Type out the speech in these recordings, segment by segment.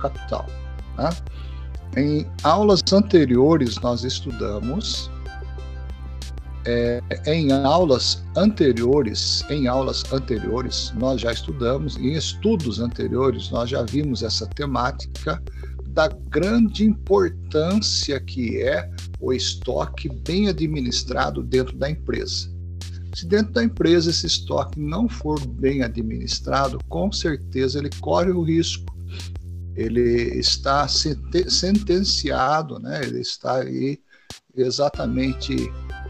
capital. Tá? Em aulas anteriores, nós estudamos é, em aulas anteriores, em aulas anteriores, nós já estudamos, em estudos anteriores, nós já vimos essa temática da grande importância que é o estoque bem administrado dentro da empresa. Se dentro da empresa esse estoque não for bem administrado, com certeza ele corre o risco. Ele está sentenciado, né? ele está aí exatamente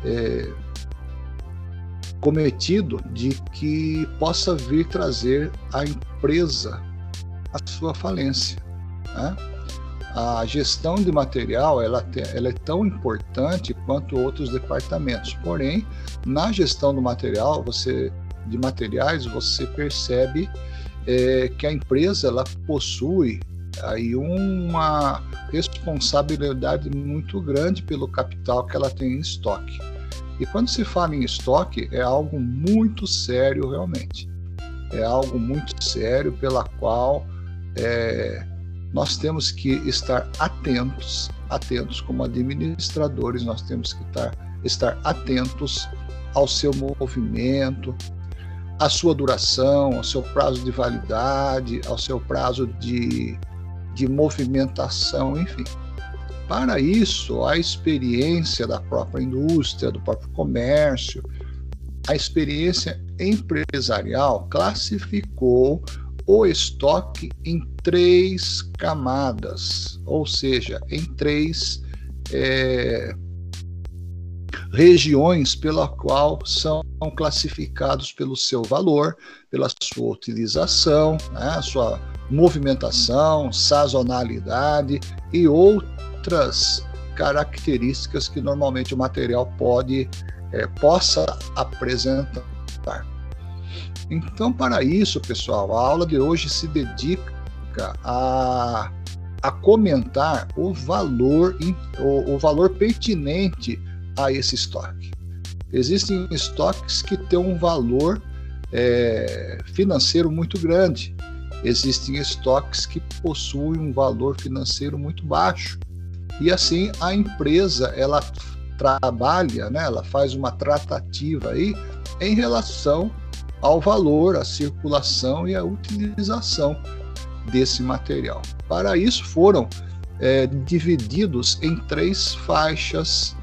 é, cometido de que possa vir trazer a empresa a sua falência. Né? A gestão de material ela, ela é tão importante quanto outros departamentos. Porém, na gestão do material, você de materiais, você percebe é, que a empresa ela possui aí uma responsabilidade muito grande pelo capital que ela tem em estoque. E quando se fala em estoque, é algo muito sério realmente. É algo muito sério pela qual é, nós temos que estar atentos, atentos como administradores, nós temos que estar, estar atentos ao seu movimento, à sua duração, ao seu prazo de validade, ao seu prazo de de movimentação, enfim. Para isso, a experiência da própria indústria, do próprio comércio, a experiência empresarial classificou o estoque em três camadas, ou seja, em três é, regiões pela qual são classificados pelo seu valor, pela sua utilização, né, sua movimentação, sazonalidade e outras características que normalmente o material pode é, possa apresentar. Então, para isso, pessoal, a aula de hoje se dedica a, a comentar o valor, o, o valor pertinente a esse estoque. Existem estoques que têm um valor é, financeiro muito grande existem estoques que possuem um valor financeiro muito baixo. E assim a empresa ela trabalha, né, ela faz uma tratativa aí em relação ao valor, à circulação e à utilização desse material. Para isso foram é, divididos em três faixas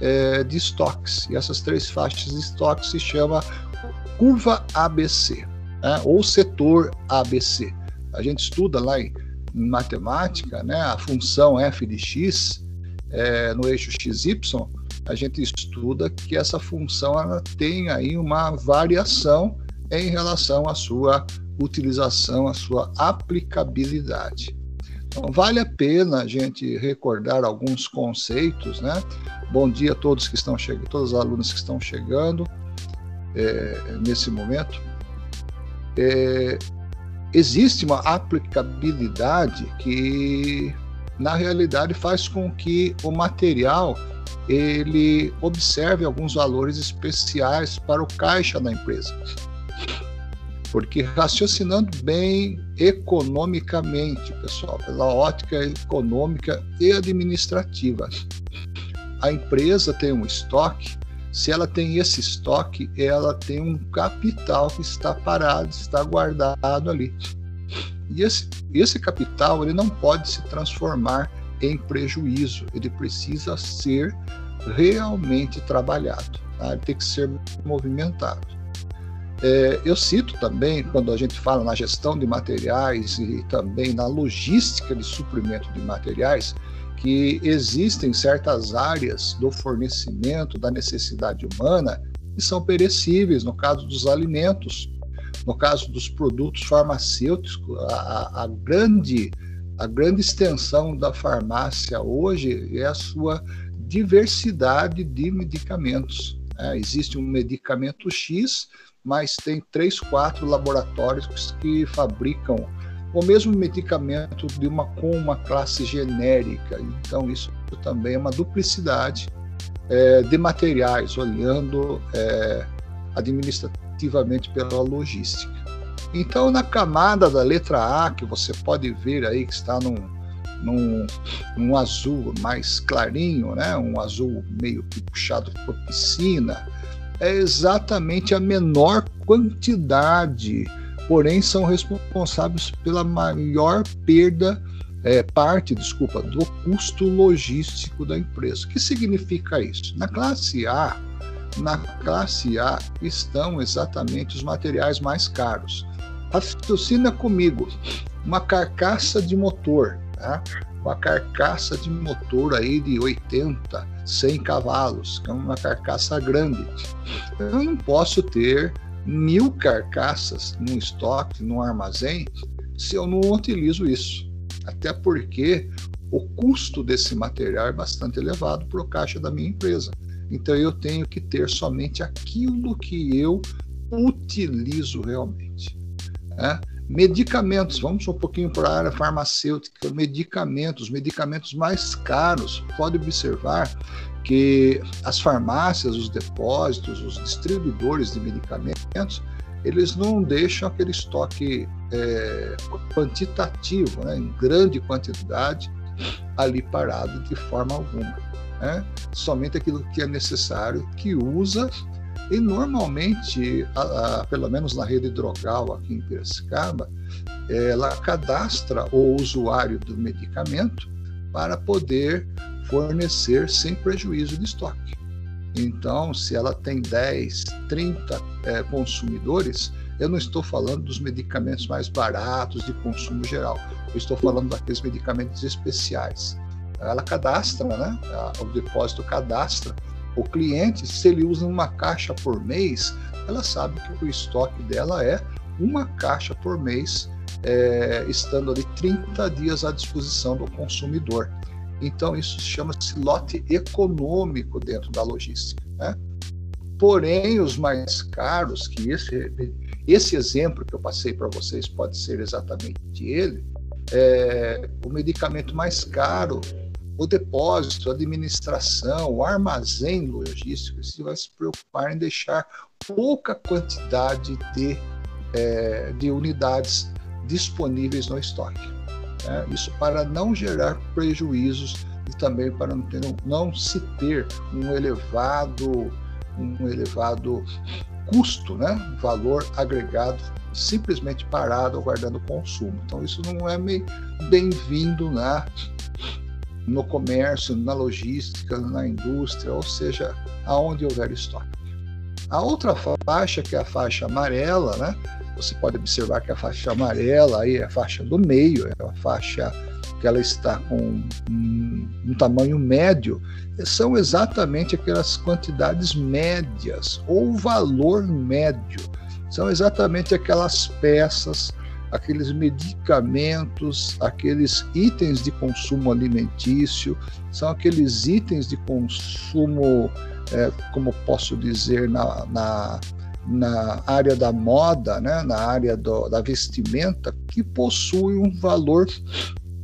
é, de estoques. E essas três faixas de estoques se chama curva ABC né, ou setor ABC. A gente estuda lá em, em matemática né, a função f de x é, no eixo xy, a gente estuda que essa função ela tem aí uma variação em relação à sua utilização, à sua aplicabilidade. Então, vale a pena a gente recordar alguns conceitos, né? Bom dia a todos que estão chegando, todos os alunos que estão chegando é, nesse momento é, existe uma aplicabilidade que na realidade faz com que o material ele observe alguns valores especiais para o caixa da empresa. Porque raciocinando bem economicamente, pessoal, pela ótica econômica e administrativa, a empresa tem um estoque se ela tem esse estoque, ela tem um capital que está parado, está guardado ali. E esse, esse capital ele não pode se transformar em prejuízo, ele precisa ser realmente trabalhado, tá? ele tem que ser movimentado. É, eu cito também, quando a gente fala na gestão de materiais e também na logística de suprimento de materiais, que existem certas áreas do fornecimento da necessidade humana que são perecíveis, no caso dos alimentos, no caso dos produtos farmacêuticos, a, a grande a grande extensão da farmácia hoje é a sua diversidade de medicamentos. É, existe um medicamento X, mas tem três, quatro laboratórios que fabricam o mesmo medicamento de uma, com uma classe genérica. Então, isso também é uma duplicidade é, de materiais, olhando é, administrativamente pela logística. Então, na camada da letra A, que você pode ver aí que está num, num, num azul mais clarinho, né? um azul meio que puxado por piscina, é exatamente a menor quantidade, porém são responsáveis pela maior perda, é, parte, desculpa, do custo logístico da empresa. O que significa isso? Na classe A, na classe A estão exatamente os materiais mais caros. Raciocina comigo, uma carcaça de motor, tá? uma carcaça de motor aí de 80, 100 cavalos, que é uma carcaça grande. Eu não posso ter mil carcaças num estoque, num armazém, se eu não utilizo isso. Até porque o custo desse material é bastante elevado para o caixa da minha empresa. Então eu tenho que ter somente aquilo que eu utilizo realmente. Né? Medicamentos, vamos um pouquinho para a área farmacêutica, medicamentos, medicamentos mais caros. Pode observar que as farmácias, os depósitos, os distribuidores de medicamentos, eles não deixam aquele estoque é, quantitativo, né, em grande quantidade, ali parado de forma alguma. Né? Somente aquilo que é necessário, que usa e normalmente, a, a, pelo menos na rede drogal aqui em Piracicaba, ela cadastra o usuário do medicamento para poder fornecer sem prejuízo de estoque. Então, se ela tem 10, 30 é, consumidores, eu não estou falando dos medicamentos mais baratos de consumo geral, eu estou falando daqueles medicamentos especiais. Ela cadastra, né? O depósito cadastra o cliente, se ele usa uma caixa por mês, ela sabe que o estoque dela é uma caixa por mês, é, estando ali 30 dias à disposição do consumidor. Então, isso chama-se lote econômico dentro da logística. Né? Porém, os mais caros, que esse, esse exemplo que eu passei para vocês pode ser exatamente ele, é, o medicamento mais caro o depósito, a administração, o armazém logístico, você vai se preocupar em deixar pouca quantidade de, é, de unidades disponíveis no estoque. Né? Isso para não gerar prejuízos e também para não, ter, não se ter um elevado, um elevado custo, né? valor agregado simplesmente parado aguardando consumo. Então isso não é bem-vindo né? no comércio, na logística, na indústria, ou seja, aonde houver estoque. A outra faixa, que é a faixa amarela, né? Você pode observar que a faixa amarela aí é a faixa do meio, é a faixa que ela está com um, um tamanho médio, são exatamente aquelas quantidades médias ou valor médio. São exatamente aquelas peças aqueles medicamentos, aqueles itens de consumo alimentício, são aqueles itens de consumo, é, como posso dizer, na, na, na, área da moda, né, na área do, da vestimenta, que possuem um valor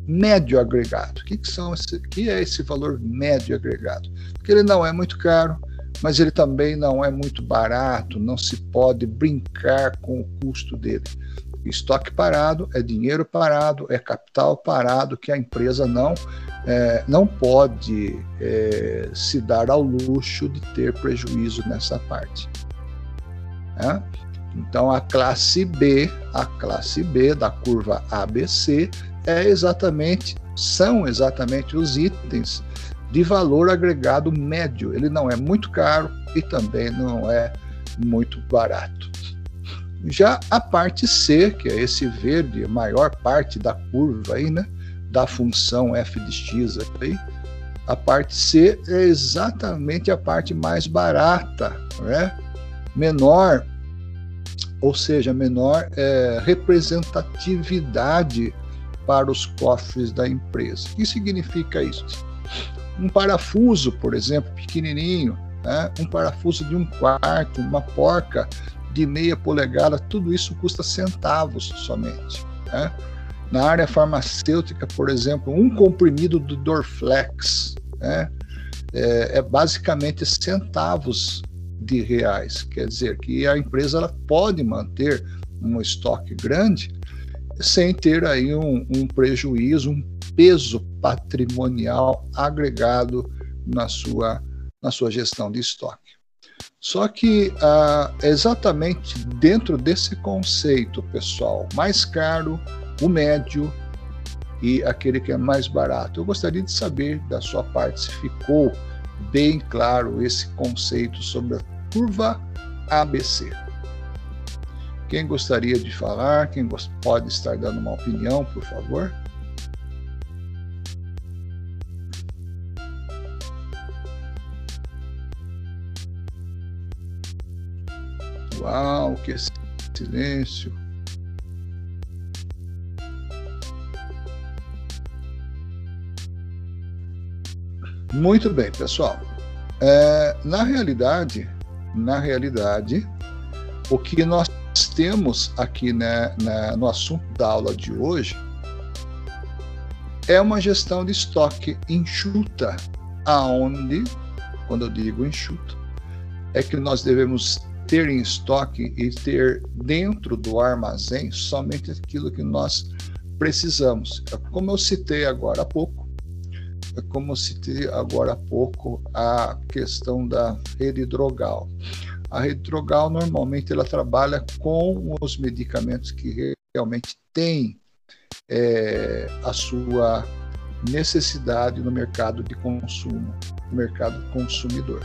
médio agregado. O que, que, são esse, que é esse valor médio agregado? Porque ele não é muito caro, mas ele também não é muito barato, não se pode brincar com o custo dele. Estoque parado é dinheiro parado, é capital parado que a empresa não, é, não pode é, se dar ao luxo de ter prejuízo nessa parte. Né? Então a classe B, a classe B da curva ABC é exatamente são exatamente os itens de valor agregado médio. Ele não é muito caro e também não é muito barato. Já a parte C, que é esse verde, a maior parte da curva aí, né, da função f de x aí, a parte C é exatamente a parte mais barata, né? menor, ou seja, menor é, representatividade para os cofres da empresa. O que significa isso? Um parafuso, por exemplo, pequenininho, né? um parafuso de um quarto, uma porca de meia polegada, tudo isso custa centavos somente. Né? Na área farmacêutica, por exemplo, um comprimido do Dorflex né? é, é, basicamente centavos de reais. Quer dizer que a empresa ela pode manter um estoque grande, sem ter aí um, um prejuízo, um peso patrimonial agregado na sua, na sua gestão de estoque. Só que ah, exatamente dentro desse conceito, pessoal, mais caro, o médio e aquele que é mais barato. Eu gostaria de saber da sua parte se ficou bem claro esse conceito sobre a curva ABC. Quem gostaria de falar? Quem pode estar dando uma opinião, por favor? Uau, que silêncio. Muito bem, pessoal. É, na realidade, na realidade, o que nós temos aqui né, né, no assunto da aula de hoje é uma gestão de estoque enxuta, aonde, quando eu digo enxuta, é que nós devemos ter em estoque e ter dentro do armazém somente aquilo que nós precisamos. Como eu citei agora há pouco, é como eu citei agora há pouco a questão da rede drogal. A rede drogal normalmente ela trabalha com os medicamentos que realmente têm é, a sua necessidade no mercado de consumo, no mercado consumidor.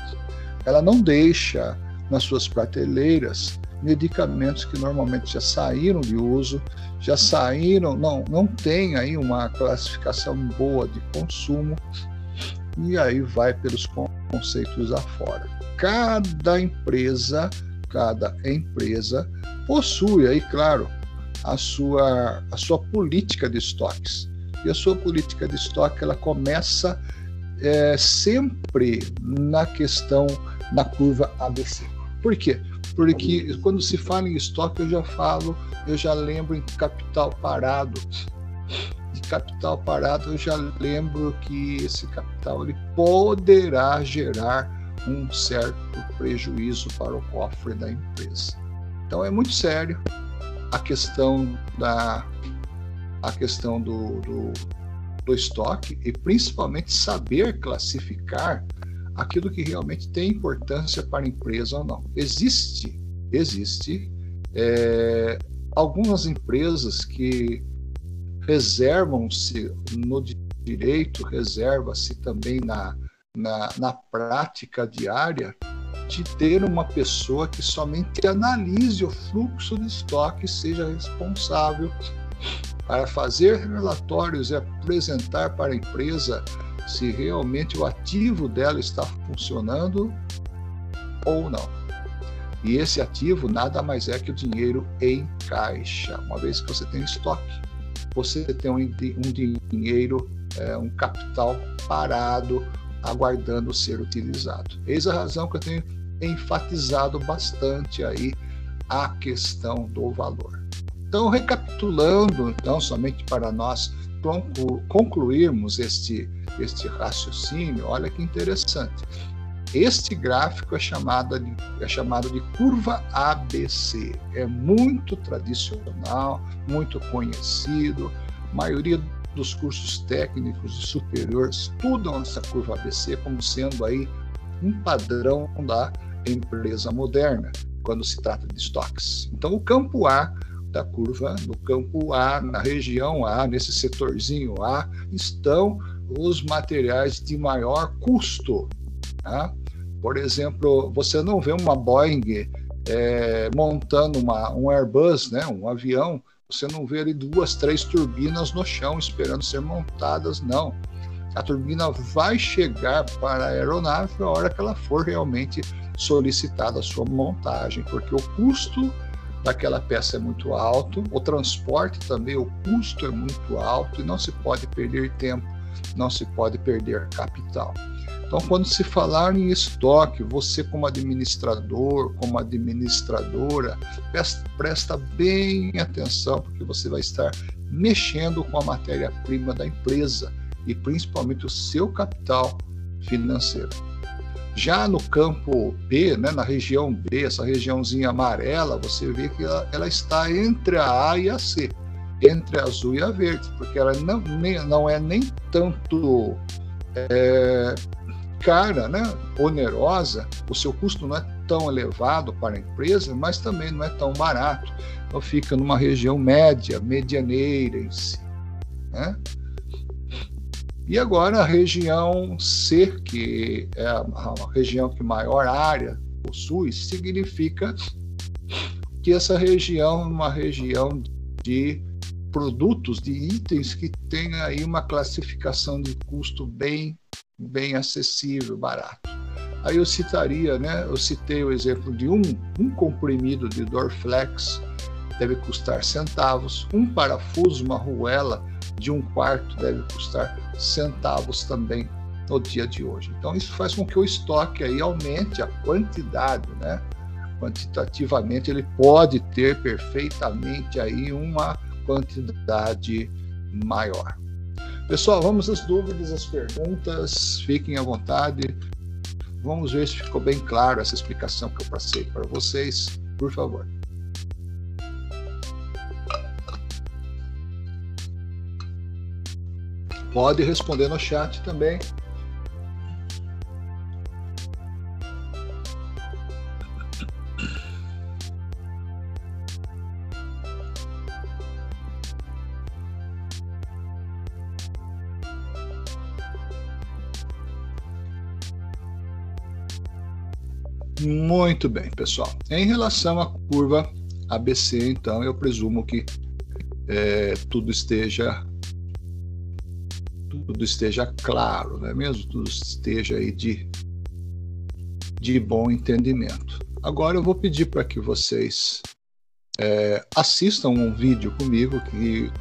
Ela não deixa nas suas prateleiras medicamentos que normalmente já saíram de uso, já saíram, não, não tem aí uma classificação boa de consumo e aí vai pelos conceitos afora. Cada empresa, cada empresa possui aí, claro, a sua, a sua política de estoques. E a sua política de estoque ela começa é, sempre na questão na curva ABC. Por quê? Porque quando se fala em estoque, eu já falo, eu já lembro em capital parado. De capital parado, eu já lembro que esse capital ele poderá gerar um certo prejuízo para o cofre da empresa. Então é muito sério a questão da a questão do, do, do estoque e principalmente saber classificar aquilo que realmente tem importância para a empresa ou não. Existe, existe é, algumas empresas que reservam-se no direito, reserva-se também na, na, na prática diária de ter uma pessoa que somente analise o fluxo de estoque seja responsável para fazer relatórios e apresentar para a empresa se realmente o ativo dela está funcionando ou não. E esse ativo nada mais é que o dinheiro em caixa. Uma vez que você tem estoque, você tem um, um dinheiro, é, um capital parado, aguardando ser utilizado. Eis a razão que eu tenho enfatizado bastante aí a questão do valor. Então, recapitulando, então, somente para nós concluirmos este, este raciocínio, olha que interessante. Este gráfico é chamado, de, é chamado de curva ABC. É muito tradicional, muito conhecido. A maioria dos cursos técnicos e superiores estudam essa curva ABC como sendo aí um padrão da empresa moderna quando se trata de estoques. Então, o campo A da curva, no campo A, na região A, nesse setorzinho A, estão os materiais de maior custo. Tá? Por exemplo, você não vê uma Boeing é, montando uma, um Airbus, né, um avião, você não vê ali duas, três turbinas no chão esperando ser montadas, não. A turbina vai chegar para a aeronave a hora que ela for realmente solicitada a sua montagem, porque o custo daquela peça é muito alto, o transporte também, o custo é muito alto e não se pode perder tempo, não se pode perder capital. Então, quando se falar em estoque, você como administrador, como administradora, presta bem atenção, porque você vai estar mexendo com a matéria-prima da empresa e principalmente o seu capital financeiro. Já no campo B, né, na região B, essa regiãozinha amarela, você vê que ela, ela está entre a A e a C, entre a azul e a verde, porque ela não, nem, não é nem tanto é, cara, né, onerosa, o seu custo não é tão elevado para a empresa, mas também não é tão barato. Então fica numa região média, medianeira em si. Né? E agora a região C, que é a, região que maior área possui, significa que essa região é uma região de produtos, de itens que tem aí uma classificação de custo bem, bem acessível, barato. Aí eu citaria, né? Eu citei o exemplo de um, um comprimido de Dorflex deve custar centavos, um parafuso, uma ruela de um quarto deve custar centavos também no dia de hoje. Então isso faz com que o estoque aí aumente a quantidade, né? Quantitativamente ele pode ter perfeitamente aí uma quantidade maior. Pessoal, vamos às dúvidas, às perguntas, fiquem à vontade. Vamos ver se ficou bem claro essa explicação que eu passei para vocês, por favor. Pode responder no chat também. Muito bem, pessoal. Em relação à curva ABC, então, eu presumo que é, tudo esteja tudo esteja claro, não é mesmo? Tudo esteja aí de, de bom entendimento. Agora eu vou pedir para que vocês é, assistam um vídeo comigo que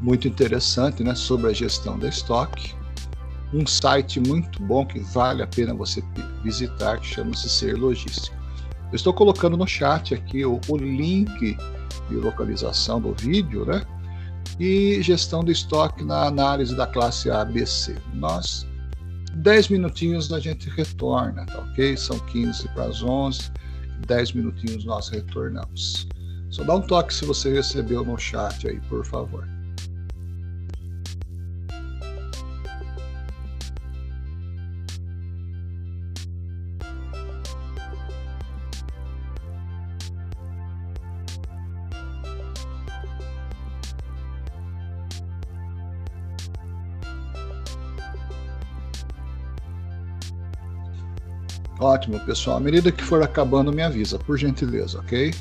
muito interessante, né, sobre a gestão da estoque. Um site muito bom que vale a pena você visitar, que chama-se Ser Logística. Eu estou colocando no chat aqui o, o link de localização do vídeo, né? E gestão do estoque na análise da classe ABC. Nós, 10 minutinhos a gente retorna, tá ok? São 15 para as 11, 10 minutinhos nós retornamos. Só dá um toque se você recebeu no chat aí, por favor. Ótimo, pessoal. À medida que for acabando, me avisa, por gentileza, ok?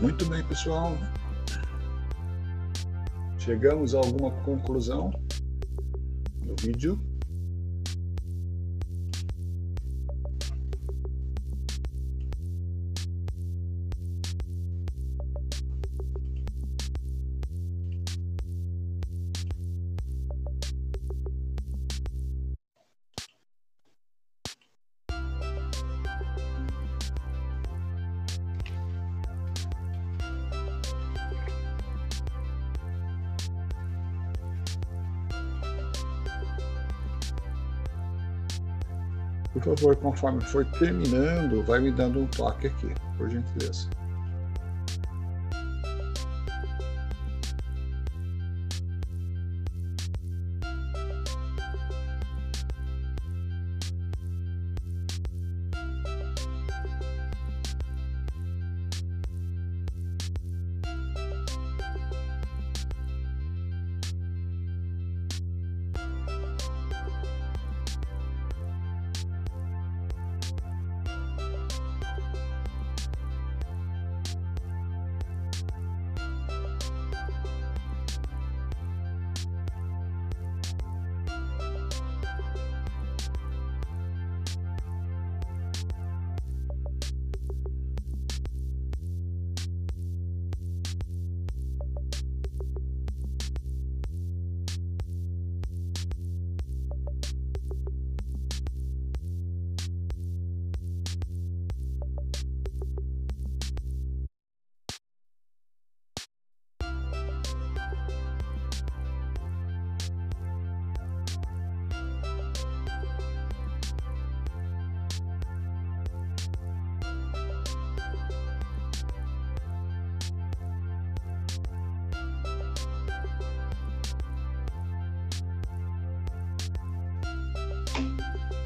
Muito bem, pessoal. Chegamos a alguma conclusão no vídeo. Por favor, conforme for terminando, vai me dando um toque aqui, por gentileza.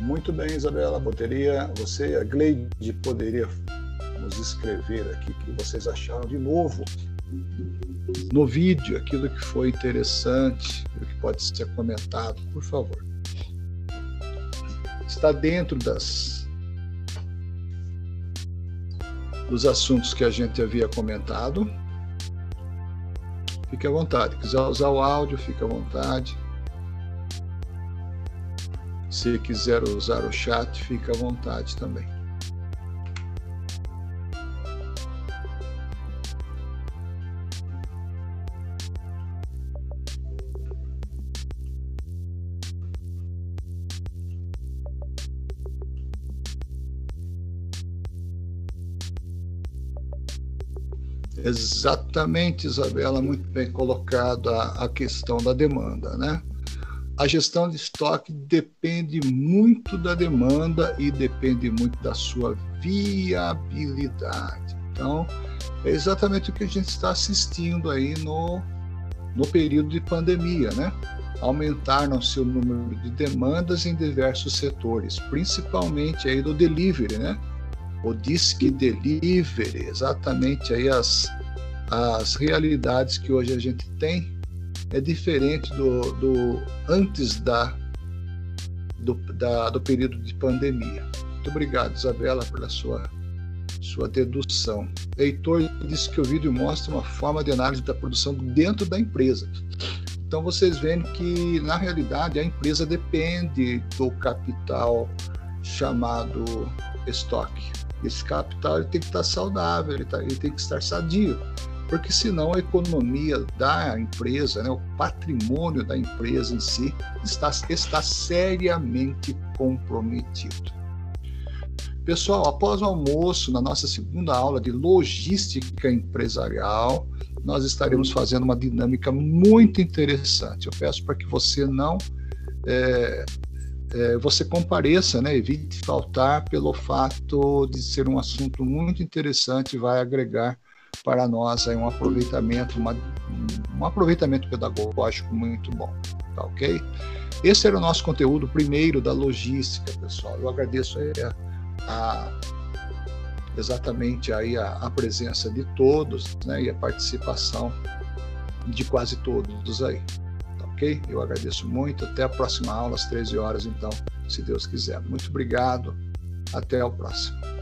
Muito bem, Isabela. Poderia, você e a Gleide poderia nos escrever aqui o que vocês acharam de novo no vídeo, aquilo que foi interessante, o que pode ser comentado, por favor. Está dentro das dos assuntos que a gente havia comentado. Fique à vontade. Quiser usar o áudio, fique à vontade. Se quiser usar o chat, fica à vontade também. Exatamente, Isabela, muito bem colocado a, a questão da demanda, né? A gestão de estoque depende muito da demanda e depende muito da sua viabilidade. Então, é exatamente o que a gente está assistindo aí no, no período de pandemia, né? Aumentaram-se o número de demandas em diversos setores, principalmente aí do delivery, né? O disque delivery, exatamente aí as, as realidades que hoje a gente tem é diferente do, do antes da do, da, do período de pandemia. Muito obrigado, Isabela, pela sua sua dedução. Heitor disse que o vídeo mostra uma forma de análise da produção dentro da empresa. Então vocês veem que na realidade a empresa depende do capital chamado estoque. Esse capital ele tem que estar saudável, ele, tá, ele tem que estar sadio porque senão a economia da empresa, né, o patrimônio da empresa em si, está, está seriamente comprometido. Pessoal, após o almoço, na nossa segunda aula de logística empresarial, nós estaremos fazendo uma dinâmica muito interessante. Eu peço para que você não é, é, você compareça, né? evite faltar pelo fato de ser um assunto muito interessante, vai agregar para nós aí um aproveitamento, uma, um aproveitamento pedagógico muito bom, tá ok? Esse era o nosso conteúdo primeiro da logística, pessoal. Eu agradeço a, a exatamente aí a, a, presença de todos, né, e a participação de quase todos aí, tá ok? Eu agradeço muito. Até a próxima aula às 13 horas, então, se Deus quiser. Muito obrigado. Até o próximo.